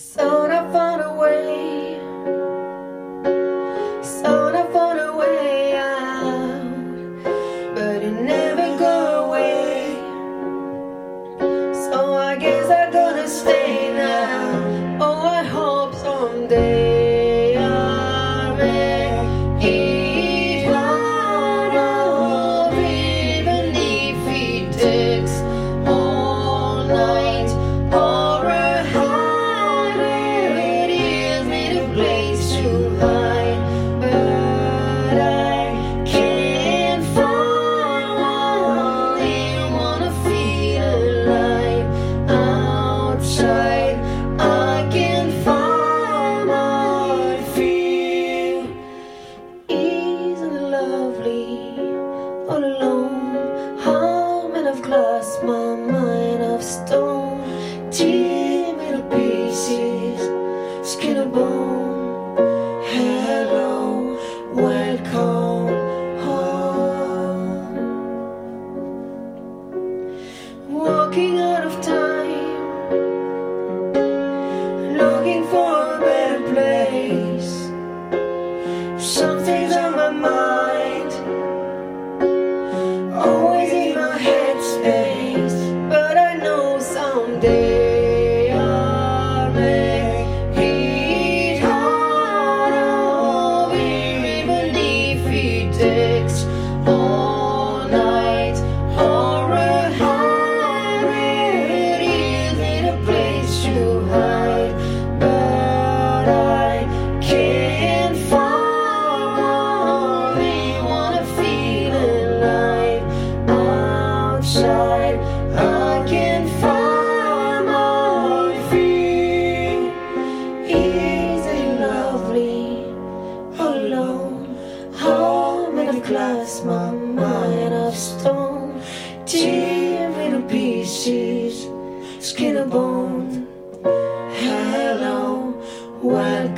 So stone, pieces, skin bone. Hello, welcome home. Walking out of time, looking for. of glass, my mind of stone, tear into pieces, skin and bone. Hello, wild